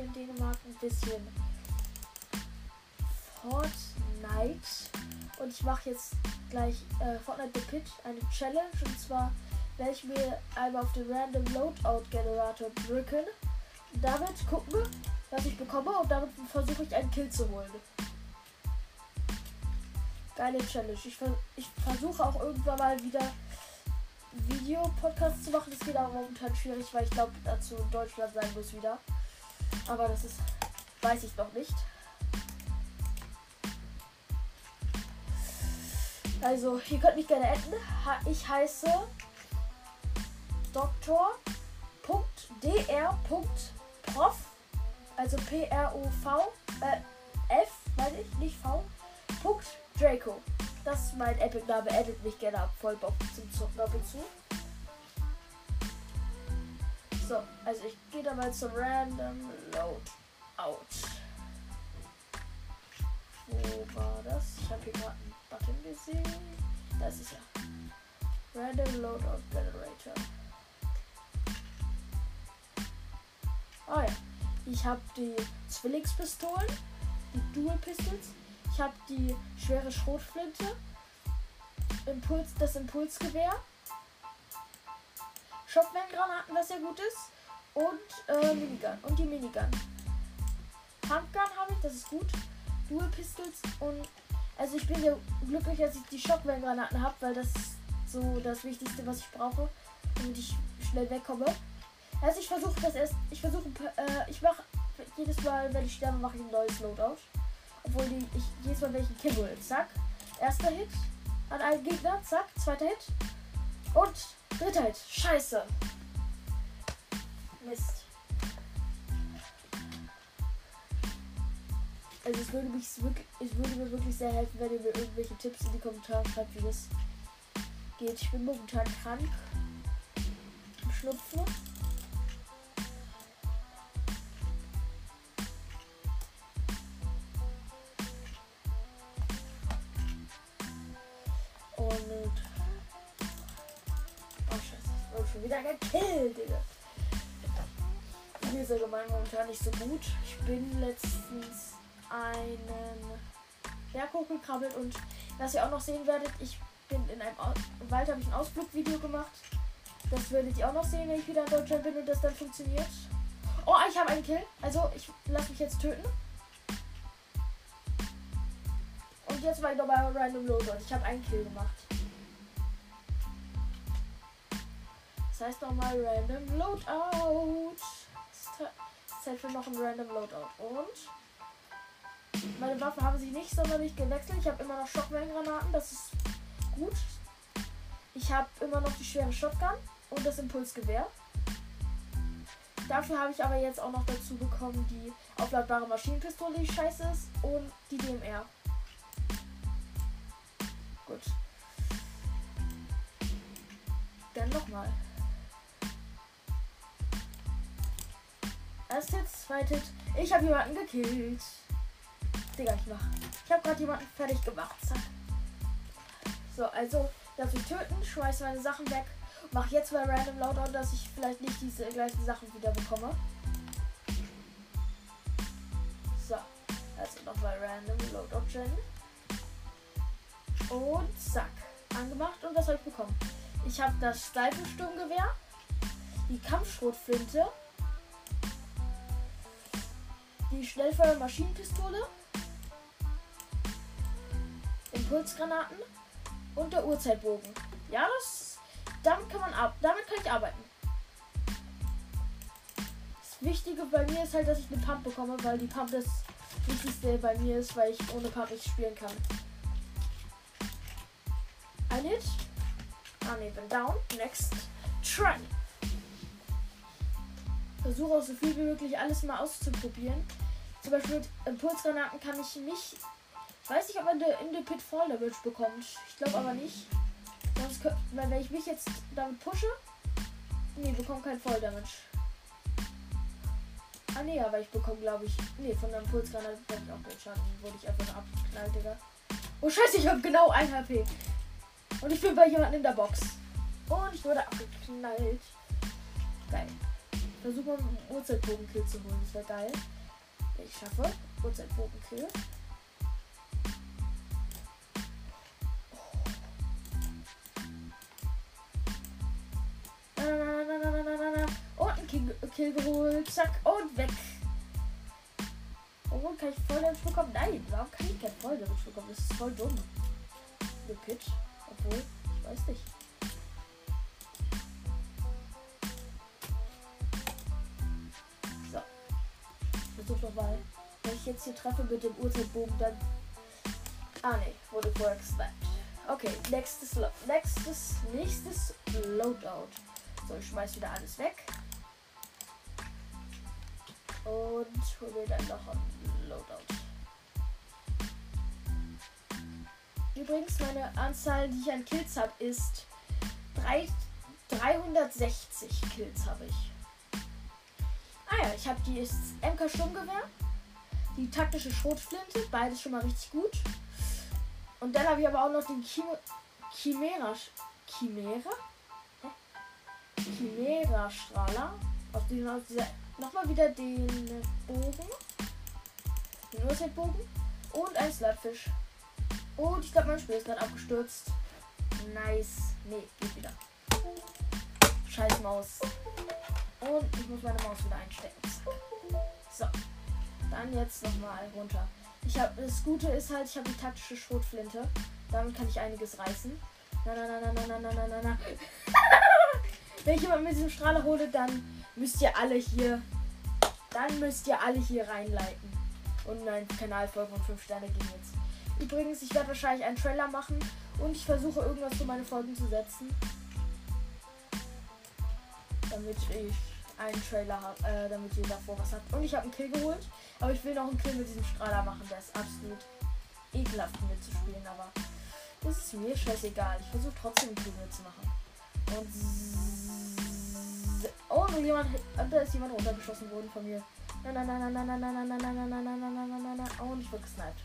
in Dänemark ein bisschen Fortnite. Und ich mache jetzt gleich äh, Fortnite The Pit, eine Challenge. Und zwar werde ich mir einmal auf den Random Loadout Generator drücken. Und damit gucken, was ich bekomme. Und damit versuche ich einen Kill zu holen. Geile Challenge. Ich, ver ich versuche auch irgendwann mal wieder Videopodcast zu machen. Das geht aber momentan schwierig, weil ich glaube, dazu in Deutschland sein muss wieder. Aber das ist, weiß ich noch nicht. Also, ihr könnt mich gerne adden. Ich heiße Dr.dr.prof. Also P-R-O-V. Äh, F, meine ich, nicht V. Punkt Draco. Das ist mein Epic-Name. Edit mich gerne ab. Voll Bock zum und zu. So, also ich gehe da mal zum Random Loadout. Wo war das? Ich habe hier gerade einen Button gesehen. Das ist ja. Random Loadout Generator. Ah ja. Ich habe die Zwillingspistolen, die Dual Pistols. Ich habe die schwere Schrotflinte, Impuls, das Impulsgewehr, Shotgun-Granaten, was sehr gut ist, und äh, Minigun und die Minigun. Handgun habe ich, das ist gut. Dual Pistols und also ich bin sehr glücklich, dass ich die Shotgun-Granaten habe, weil das ist so das Wichtigste, was ich brauche, damit ich schnell wegkomme. Also ich versuche das erst, ich versuche, äh, ich mache jedes Mal, wenn ich sterbe, mache ich ein neues Loadout. Obwohl die, ich jedes Mal welchen Kill. Zack. Erster Hit an einen Gegner. Zack. Zweiter Hit. Und dritter Hit. Scheiße. Mist. Also es würde, mich wirklich, es würde mir wirklich sehr helfen, wenn ihr mir irgendwelche Tipps in die Kommentare schreibt, wie das geht. Ich bin momentan krank. Schnupfen. Wieder gekillt, Digga. Mir ist allgemein momentan nicht so gut. Ich bin letztens einen Berg hochgekrabbelt und was ihr auch noch sehen werdet, ich bin in einem Au Wald, habe ich ein Ausflugvideo gemacht. Das werdet ihr auch noch sehen, wenn ich wieder in Deutschland bin und das dann funktioniert. Oh, ich habe einen Kill. Also, ich lasse mich jetzt töten. Und jetzt war ich nochmal Random Loadout. Ich habe einen Kill gemacht. Das heißt nochmal Random Loadout. Zeit für noch ein Random Loadout. Und meine Waffen haben sich nicht sonderlich gewechselt. Ich habe immer noch Schockwellengranaten. Das ist gut. Ich habe immer noch die schwere Shotgun und das Impulsgewehr. Dafür habe ich aber jetzt auch noch dazu bekommen die aufladbare Maschinenpistole, die scheiße ist, und die DMR. Gut. Dann nochmal. Erst jetzt, zweites. Ich habe jemanden gekillt. Digga, ich mach. Ich habe gerade jemanden fertig gemacht. Zack. So, also darf ich töten, schmeiß meine Sachen weg. Mach jetzt mal random Loadout, dass ich vielleicht nicht diese gleichen Sachen wieder bekomme. So, also nochmal random Loadout Gen. Und zack. Angemacht und was habe ich bekommen? Ich habe das Steifensturmgewehr, die Kampfschrotflinte, die Schnellfeuer-Maschinenpistole, Impulsgranaten und der Uhrzeitbogen. Ja, das, damit kann man ab, damit kann ich arbeiten. Das Wichtige bei mir ist halt, dass ich eine Pump bekomme, weil die Pump das Wichtigste bei mir ist, weil ich ohne Pump nicht spielen kann. Ein Hit. Ah ne, bin down. Next. Try. Versuche auch so viel wie möglich alles mal auszuprobieren. Zum Beispiel mit Impulsgranaten kann ich nicht. Weiß nicht, ob man in der Pit Fall Damage bekommt. Ich glaube aber nicht. Sonst könnte, weil wenn ich mich jetzt damit pushe. Nee, bekomme kein Fall Damage. Ah nee, aber ich bekomme glaube ich. Nee, von der Impulsgranate bekomme ich auch den Schaden. Wurde ich einfach abgeknallt, Digga. Oh scheiße, ich habe genau 1 HP. Und ich bin bei jemandem in der Box. Und ich wurde abgeknallt. Geil. versuche mal einen Uhrzeitbogenkill zu holen. Das wäre geil. Ich schaffe. Uhrzeitbogenkill. Und ein Kill, Kill geholt. Zack. Und weg. Oh, kann ich voll Damage bekommen? Nein, warum kann ich kein voll Damage bekommen? Das ist voll dumm. The Pitch. Obwohl, ich weiß nicht. Hier treffe mit dem Uhrzeitbogen, dann. Ah ne, wurde vorher gesnappt. Okay, nächstes, nächstes, nächstes Loadout. So, ich schmeiß wieder alles weg. Und hol mir dann noch ein Loadout. Übrigens, meine Anzahl, die ich an Kills habe, ist 3, 360 Kills habe ich. Ah ja, ich habe die MK Sturmgewehr, die taktische Schrotflinte, beides schon mal richtig gut. Und dann habe ich aber auch noch den Chim Chimera. Chimera? Chimera Strahler. Aus, diesem, aus dieser. Nochmal wieder den Bogen. Den Urzeitbogen. Und ein Slapfish. Und ich glaube, mein Spiel ist gerade abgestürzt. Nice. Nee, geht wieder. Scheiß Maus. Und ich muss meine Maus wieder einstecken. So. Dann jetzt nochmal runter. Ich habe das Gute ist halt, ich habe die taktische Schrotflinte. Damit kann ich einiges reißen. Na na na na na na na na na. Wenn ich jemand mit diesem Strahler hole, dann müsst ihr alle hier. Dann müsst ihr alle hier reinleiten. Und meinen Kanal folgen und 5 Sterne geben jetzt. Übrigens, ich werde wahrscheinlich einen Trailer machen und ich versuche irgendwas für meine Folgen zu setzen. Damit ich einen Trailer habe, äh, damit ihr davor was habt. Und ich habe einen Kill geholt, aber ich will noch einen Kill mit diesem Strahler machen. Der ist absolut ekelhaft mitzuspielen, aber das ist mir scheißegal. Ich versuche trotzdem einen Kill mitzumachen. Und oh, jemand, da ist jemand runtergeschossen worden von mir. Nein, nein, nein, nein, nein, nein, nein, nein, nein, nein, nein, nein, nein, nein, nein, nein, nein. Und ich wurde gesniped.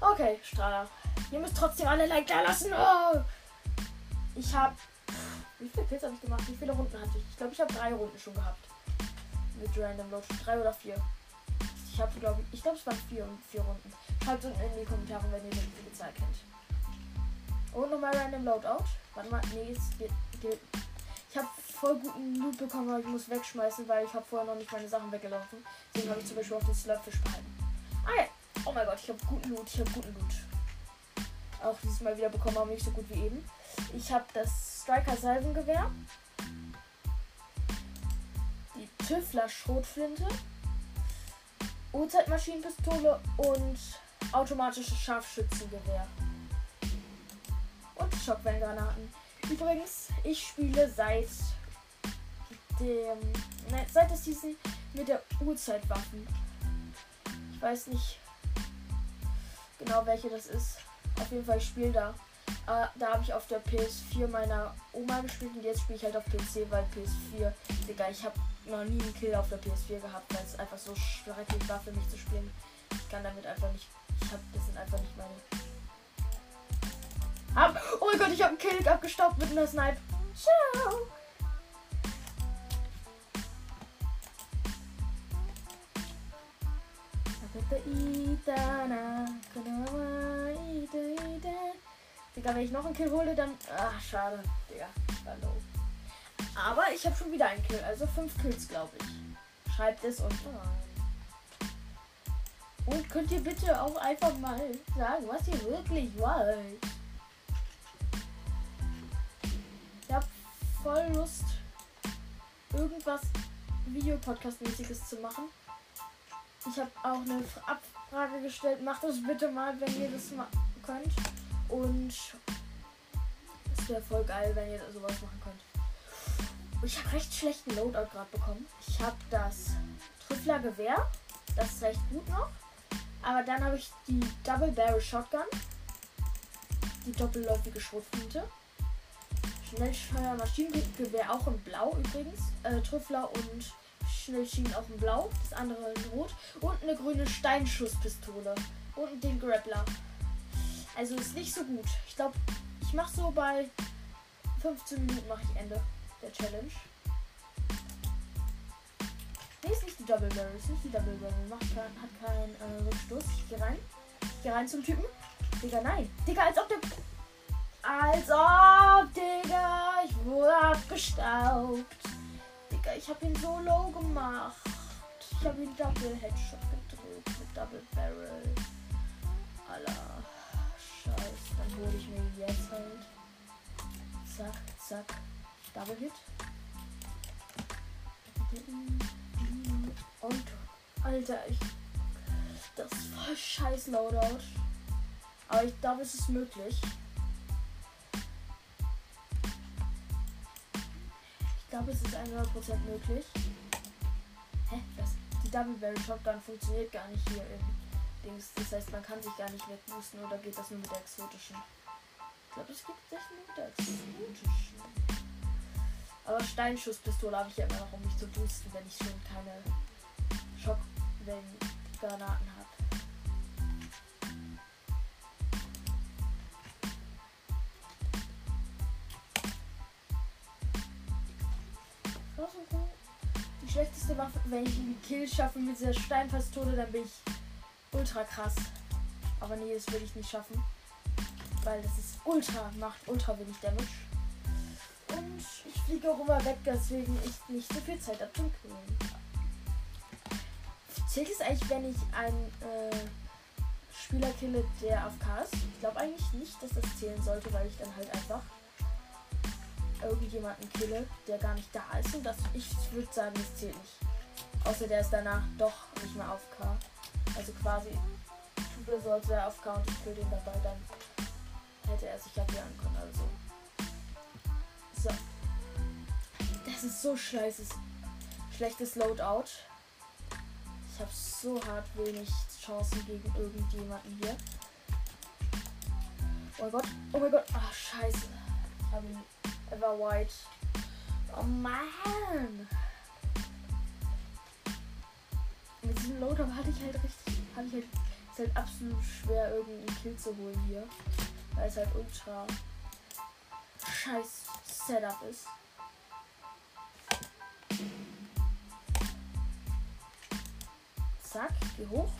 Okay, Strahler. Ihr müsst trotzdem alle Like da lassen. Oh! Ich habe. Wie viele Kills habe ich gemacht? Wie viele Runden hatte ich? Ich glaube, ich habe drei Runden schon gehabt. Mit Random Load. Drei oder vier. Ich habe, glaube ich. Ich glaube, es waren vier und vier Runden. Schreibt unten in die Kommentare, wenn ihr die Zahl kennt. Und nochmal Random Loadout. Warte mal. Nee, es geht. geht. Ich habe voll guten Loot bekommen, aber ich muss wegschmeißen, weil ich habe vorher noch nicht meine Sachen weggelaufen. Deswegen habe ich zum Beispiel auch den Slurpfish behalten. Ah ja. Oh mein Gott, ich habe guten Loot. Ich habe guten Loot. Auch dieses Mal wieder bekommen, aber nicht so gut wie eben. Ich habe das Striker Salvengewehr. Tüffler Schrotflinte. Uhrzeitmaschinenpistole und automatisches Scharfschützengewehr. Und Schockwellengranaten. Übrigens, ich spiele seit dem. Ne, seit der Season mit der Uhrzeitwaffen. Ich weiß nicht genau welche das ist. Auf jeden Fall, ich spiele da. Äh, da habe ich auf der PS4 meiner Oma gespielt und jetzt spiele ich halt auf PC, weil PS4, Digga, ich habe noch nie einen Kill auf der PS4 gehabt, weil es einfach so schrecklich war für mich zu spielen. Ich kann damit einfach nicht. Ich habe das sind einfach nicht meine. Hab, oh mein Gott, ich habe einen Kill abgestaubt mit einer Snipe. Ciao. Digga, wenn ich noch einen Kill hole, dann. Ach, schade. Digga, hallo. Aber ich habe schon wieder einen Kill, also fünf Kills, glaube ich. Schreibt es unten rein. Und könnt ihr bitte auch einfach mal sagen, was ihr wirklich wollt. Ich habe voll Lust, irgendwas Videopodcast-mäßiges zu machen. Ich habe auch eine Abfrage gestellt. Macht das bitte mal, wenn ihr das könnt. Und es wäre voll geil, wenn ihr sowas machen könnt. Ich habe recht schlechten Loadout gerade bekommen. Ich habe das Trüffler Gewehr. Das ist recht gut noch. Aber dann habe ich die Double Barrel Shotgun. Die doppelläufige Schrotflinte. Schnellfeuer Maschinengewehr auch in Blau übrigens. Äh, Trüffler und Schnellschienen auch in Blau. Das andere in Rot. Und eine grüne Steinschusspistole. Und den Grappler. Also ist nicht so gut. Ich glaube, ich mache so bei 15 Minuten mache ich Ende der Challenge. Double Barrel. Ist nicht die Double Barrel. Macht kein, hat keinen äh, Rückstoß. Ich geh rein. Ich geh rein zum Typen. Digga, nein. Digga, als ob der. Als ob, Digga. Ich wurde abgestaubt. Digga, ich hab ihn so low gemacht. Ich hab ihn Double Headshot gedrückt mit Double Barrel. Alter. Scheiße. Dann hole ich mir jetzt halt. Zack, zack. Double Hit. Und, Alter, ich. Das ist voll scheiß Loadout. Aber ich glaube, es ist möglich. Ich glaube, es ist 100% möglich. Hä? Das, die Double Barrel Shotgun funktioniert gar nicht hier im Dings. Das heißt, man kann sich gar nicht wegboosten oder geht das nur mit der exotischen? Ich glaube, es gibt sich nur mit der exotischen. Aber Steinschusspistole habe ich ja immer noch, um mich zu boosten, wenn ich schon keine Schockwellen-Granaten habe. Die schlechteste Waffe, wenn ich einen Kill schaffe mit dieser Steinpistole, dann bin ich ultra krass. Aber nee, das will ich nicht schaffen. Weil das ist ultra, macht ultra wenig Damage. Fliege auch immer weg, deswegen ich nicht so viel Zeit habe zum. Zählt es eigentlich, wenn ich einen äh, Spieler kille, der auf K ist? Ich glaube eigentlich nicht, dass das zählen sollte, weil ich dann halt einfach irgendjemanden kille, der gar nicht da ist. Und das, ich würde sagen, das zählt nicht. Außer der ist danach doch nicht mehr auf K. Also quasi, sollte er auf K und ich kill den dabei, dann hätte er sich ja wehren können. Also. So. Das ist so scheiße. Schlechtes Loadout. Ich habe so hart wenig Chancen gegen irgendjemanden hier. Oh mein Gott. Oh mein Gott. Ach, scheiße. Ich habe ihn. Er white. Oh man. Mit diesem Loadout hatte ich halt richtig. Hatte ich halt. Ist halt absolut schwer, irgendeinen Kill zu holen hier. Weil es halt ultra scheiß Setup ist. Zack, geh hoch.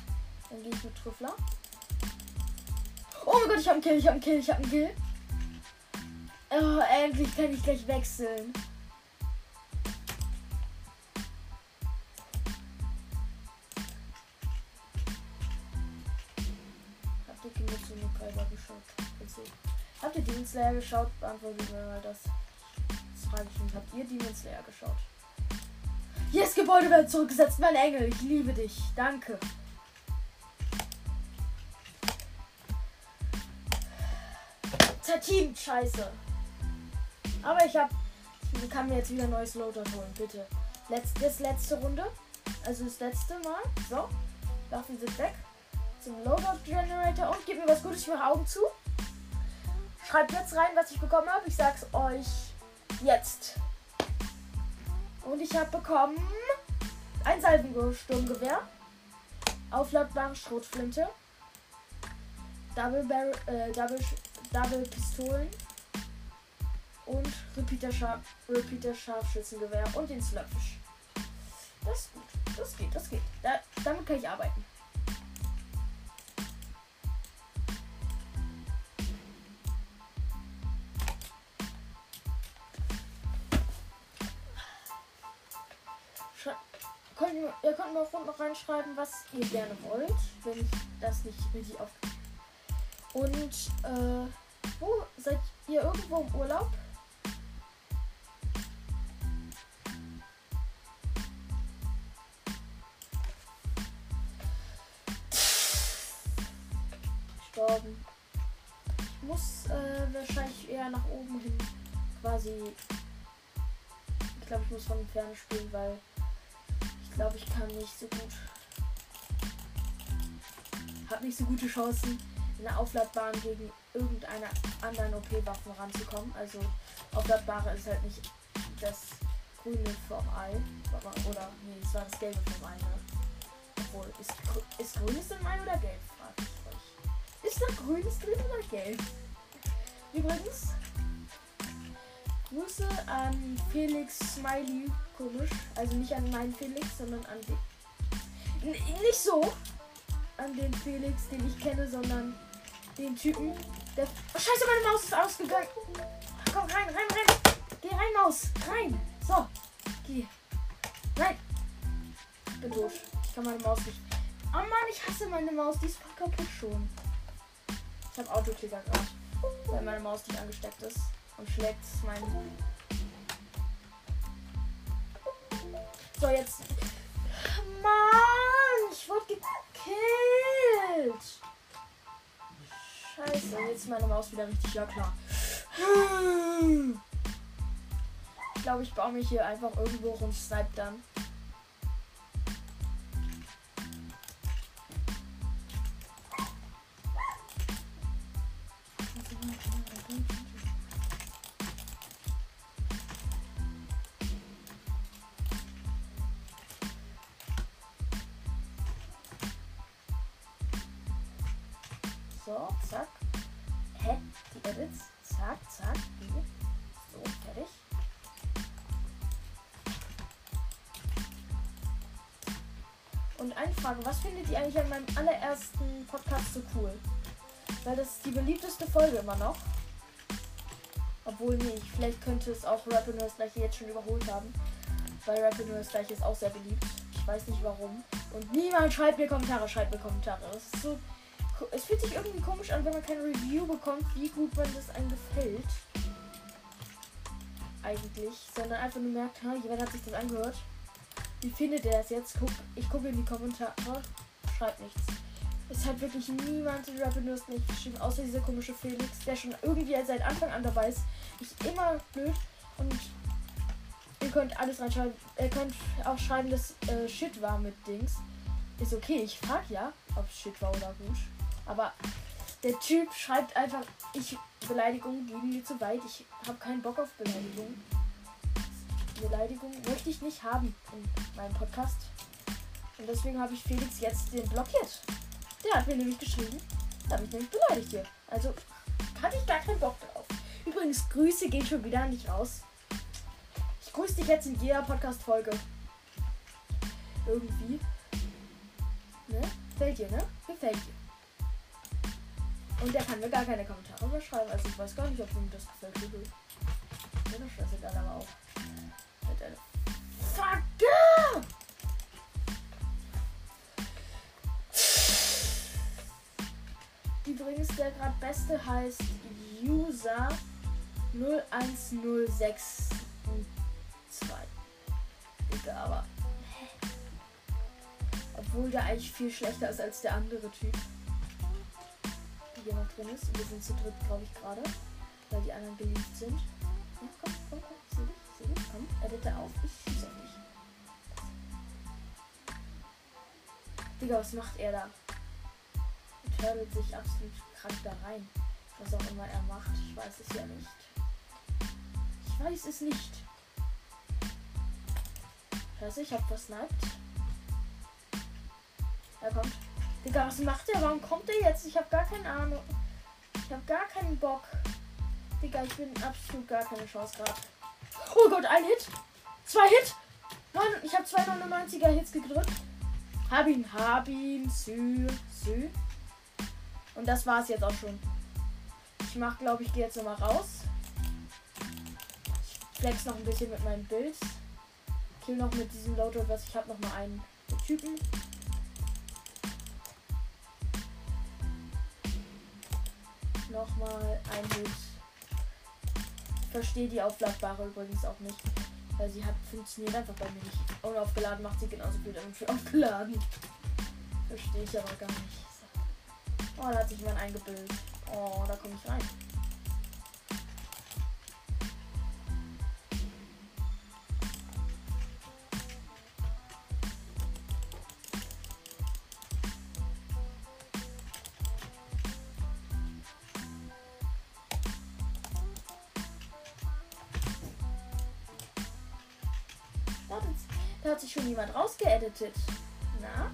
Dann gehe ich mit Trüffler. Oh mein Gott, ich habe einen Kill, ich habe einen Kill, ich habe einen Kill. Oh, endlich kann ich gleich wechseln. Habt ihr Kimetsu no Kaiba geschaut? Habt ihr Demon Slayer geschaut? Beantwortet mir mal das. Das frage ich mich. Habt ihr Demon Slayer geschaut? Yes, Gebäude werden zurückgesetzt, mein Engel. Ich liebe dich. Danke. Zerteamt, scheiße. Aber ich hab. Ich kann mir jetzt wieder ein neues Loader holen, bitte. Letz, das letzte Runde. Also das letzte Mal. So. Waffen sind weg. Zum Loadout Generator und gib mir was Gutes. Ich mache Augen zu. Schreibt jetzt rein, was ich bekommen habe. Ich sag's euch jetzt. Und ich habe bekommen ein Salvensturmgewehr, aufladbare Schrotflinte, Double, Barrel, äh, Double, Double Pistolen und Repeater, Schar Repeater Scharfschützengewehr und den Slurfish. Das ist gut. Das geht, das geht. Da, damit kann ich arbeiten. Ihr, könnt mir auch noch reinschreiben, was ihr gerne wollt, wenn ich das nicht richtig auf. Und äh, wo seid ihr irgendwo im Urlaub? Gestorben. Ich muss äh, wahrscheinlich eher nach oben hin quasi. Ich glaube, ich muss von Ferne spielen, weil glaube, ich kann nicht so gut. Habe nicht so gute Chancen, in der Aufladbahn gegen irgendeine anderen OP-Waffen ranzukommen. Also aufladbare ist halt nicht das grüne vom Ei. Oder nee, es war das gelbe vom Ei, ne? Obwohl, ist, ist grünes im Ei oder gelb? Frage ich euch. Ist da grünes drin oder gelb? Übrigens, Grüße an Felix Smiley komisch. Also nicht an meinen Felix, sondern an N nicht so an den Felix, den ich kenne, sondern den Typen, der. Oh, scheiße, meine Maus ist ausgegangen. Komm rein, rein, rein. Geh rein, Maus. Rein. So. Geh. Nein. Ich bin doof. Ich kann meine Maus nicht. Oh Mann, ich hasse meine Maus. Die ist voll kaputt schon. Ich habe Autoklicker gerade. Weil meine Maus nicht angesteckt ist. Und schlägt mein. So, jetzt. Mann, ich wurde gekillt. Scheiße, jetzt ist meine Maus wieder richtig ja klar. Ich glaube, ich baue mich hier einfach irgendwo rum, snipe dann. So, zack. Hä? Die Edits? Zack, zack. Die. So, fertig. Und eine Frage, was findet ihr eigentlich an meinem allerersten Podcast so cool? Weil das ist die beliebteste Folge immer noch. Obwohl, nee, vielleicht könnte es auch Rap nur das gleiche jetzt schon überholt haben. Weil Rap nur das gleiche ist auch sehr beliebt. Ich weiß nicht warum. Und niemand schreibt mir Kommentare, schreibt mir Kommentare. Das ist so. Es fühlt sich irgendwie komisch an, wenn man keine Review bekommt, wie gut man das einem gefällt. Eigentlich. Sondern einfach nur merkt, ha, jemand hat sich das angehört. Wie findet er es jetzt? Guck, ich gucke in die Kommentare. Schreibt nichts. Es hat wirklich niemand in Rapid News nicht geschrieben, außer dieser komische Felix, der schon irgendwie seit Anfang an dabei ist. Ich immer blöd und ihr könnt alles reinschreiben. Ihr könnt auch schreiben, dass äh, Shit war mit Dings. Ist okay, ich frag ja, ob Shit war oder gut. Aber der Typ schreibt einfach, ich Beleidigungen gehen mir zu weit. Ich habe keinen Bock auf Beleidigungen. Beleidigung möchte ich nicht haben in meinem Podcast. Und deswegen habe ich Felix jetzt den blockiert. Der hat mir nämlich geschrieben, da habe ich nämlich beleidigt hier. Also hatte ich gar keinen Bock drauf. Übrigens, Grüße gehen schon wieder nicht raus. Ich grüße dich jetzt in jeder Podcast-Folge. Irgendwie. Ne? Fällt dir, ne? Gefällt dir. Und der kann mir gar keine Kommentare mehr schreiben. Also ich weiß gar nicht, ob ihm das gefällt. Ja, das scheißegal, aber auch. Fuck! Übrigens, der gerade beste heißt User 01062. Digga, aber. Obwohl der eigentlich viel schlechter ist als der andere Typ. Noch drin ist. Wir sind zu dritt, glaube ich, gerade. Weil die anderen beliebt sind. Ja, komm, komm, komm. Seh dich, seh dich. Komm, edite auf. Ich schieße auf dich. Digga, was macht er da? Er turtelt sich absolut krank da rein. Was auch immer er macht. Ich weiß es ja nicht. Ich weiß es nicht. Scheiße, ich hab versniped. Er kommt. Digga, was macht er? Warum kommt er jetzt? Ich hab gar keine Ahnung. Ich hab gar keinen Bock. Digga, ich bin absolut gar keine Chance gerade. Oh Gott, ein Hit. Zwei Hit. Neun, ich habe zwei 99er Hits gedrückt. Hab ihn, hab ihn, sü, sü. Und das war's jetzt auch schon. Ich mach, glaube ich, gehe jetzt nochmal raus. Ich flex noch ein bisschen mit meinem Bild. Kill noch mit diesem Loadout, was ich habe, noch mal einen Typen. Nochmal ein Hit. Ich verstehe die aufladbare übrigens auch nicht. Weil sie hat funktioniert einfach bei mir nicht. Unaufgeladen macht sie genauso viel damit für aufgeladen. Verstehe ich aber gar nicht. Oh, da hat sich jemand eingebildet. Oh, da komme ich rein. Rausgeeditet. Na?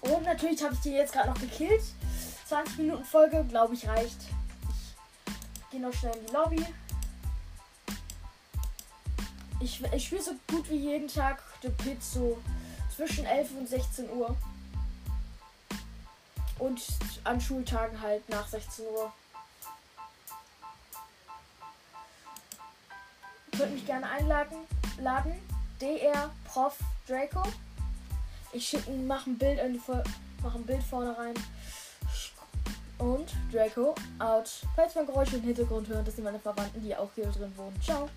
Und natürlich habe ich den jetzt gerade noch gekillt. 20 Minuten Folge, glaube ich, reicht. Ich gehe noch schnell in die Lobby. Ich, ich spiele so gut wie jeden Tag The Pit so zwischen 11 und 16 Uhr. Und an Schultagen halt nach 16 Uhr. Könnt mich gerne einladen. Laden. DR Prof Draco. Ich schicke mach ein Bild in die mach ein Bild vorne rein. Und Draco out. Falls man Geräusche im Hintergrund hören, das sind meine Verwandten, die auch hier drin wohnen. Ciao.